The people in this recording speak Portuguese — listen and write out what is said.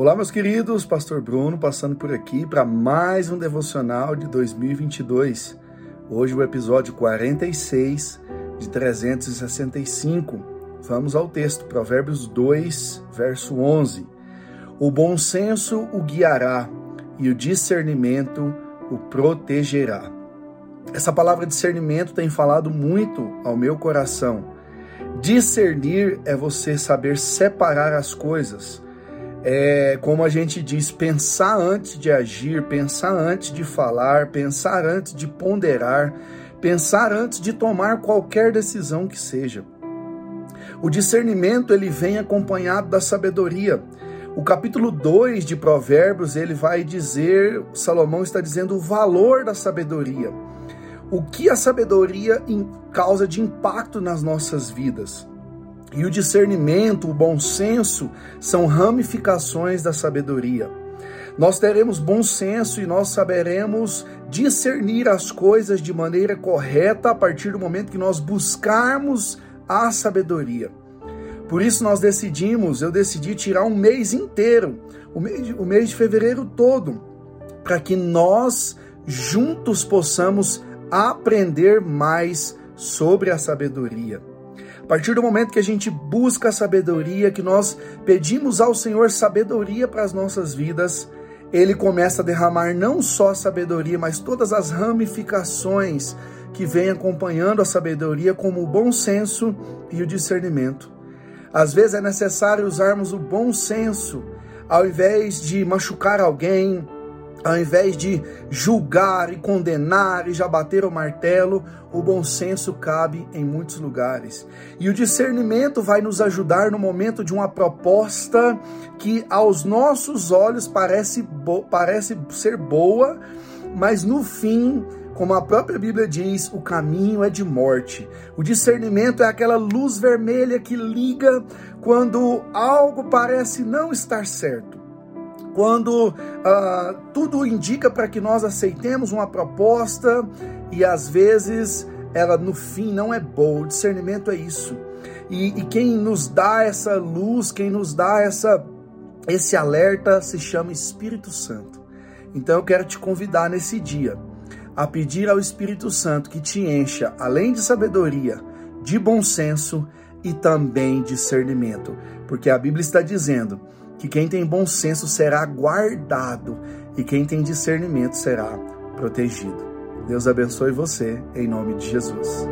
Olá, meus queridos, Pastor Bruno passando por aqui para mais um devocional de 2022. Hoje o episódio 46 de 365. Vamos ao texto, Provérbios 2, verso 11. O bom senso o guiará e o discernimento o protegerá. Essa palavra discernimento tem falado muito ao meu coração. Discernir é você saber separar as coisas. É como a gente diz, pensar antes de agir, pensar antes de falar, pensar antes de ponderar, pensar antes de tomar qualquer decisão que seja. O discernimento ele vem acompanhado da sabedoria. O capítulo 2 de Provérbios, ele vai dizer, Salomão está dizendo o valor da sabedoria o que a sabedoria causa de impacto nas nossas vidas. E o discernimento, o bom senso, são ramificações da sabedoria. Nós teremos bom senso e nós saberemos discernir as coisas de maneira correta a partir do momento que nós buscarmos a sabedoria. Por isso nós decidimos, eu decidi tirar um mês inteiro, o mês de, o mês de fevereiro todo, para que nós juntos possamos aprender mais sobre a sabedoria. Partir do momento que a gente busca a sabedoria, que nós pedimos ao Senhor sabedoria para as nossas vidas, ele começa a derramar não só a sabedoria, mas todas as ramificações que vêm acompanhando a sabedoria, como o bom senso e o discernimento. Às vezes é necessário usarmos o bom senso ao invés de machucar alguém, ao invés de julgar e condenar e já bater o martelo, o bom senso cabe em muitos lugares. E o discernimento vai nos ajudar no momento de uma proposta que aos nossos olhos parece, parece ser boa, mas no fim como a própria Bíblia diz, o caminho é de morte. O discernimento é aquela luz vermelha que liga quando algo parece não estar certo quando uh, tudo indica para que nós aceitemos uma proposta e às vezes ela no fim não é boa. O discernimento é isso. E, e quem nos dá essa luz, quem nos dá essa, esse alerta se chama Espírito Santo. Então eu quero te convidar nesse dia a pedir ao Espírito Santo que te encha, além de sabedoria, de bom senso e também discernimento, porque a Bíblia está dizendo que quem tem bom senso será guardado e quem tem discernimento será protegido. Deus abençoe você, em nome de Jesus.